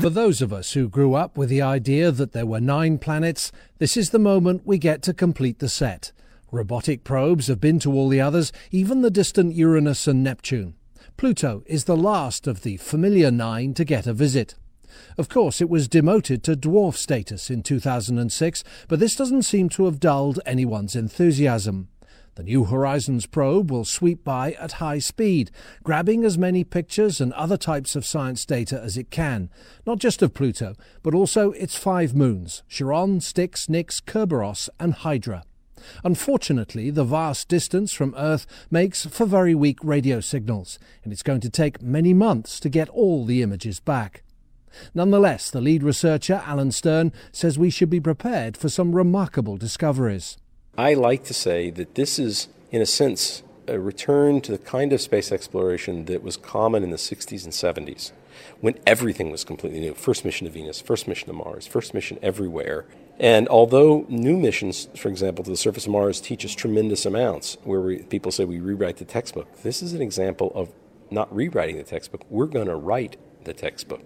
For those of us who grew up with the idea that there were nine planets, this is the moment we get to complete the set. Robotic probes have been to all the others, even the distant Uranus and Neptune. Pluto is the last of the familiar nine to get a visit. Of course, it was demoted to dwarf status in 2006, but this doesn't seem to have dulled anyone's enthusiasm. The New Horizons probe will sweep by at high speed, grabbing as many pictures and other types of science data as it can, not just of Pluto, but also its five moons Charon, Styx, Nix, Kerberos, and Hydra. Unfortunately, the vast distance from Earth makes for very weak radio signals, and it's going to take many months to get all the images back. Nonetheless, the lead researcher, Alan Stern, says we should be prepared for some remarkable discoveries. I like to say that this is, in a sense, a return to the kind of space exploration that was common in the 60s and 70s when everything was completely new. First mission to Venus, first mission to Mars, first mission everywhere. And although new missions, for example, to the surface of Mars teach us tremendous amounts, where we, people say we rewrite the textbook, this is an example of not rewriting the textbook. We're going to write the textbook.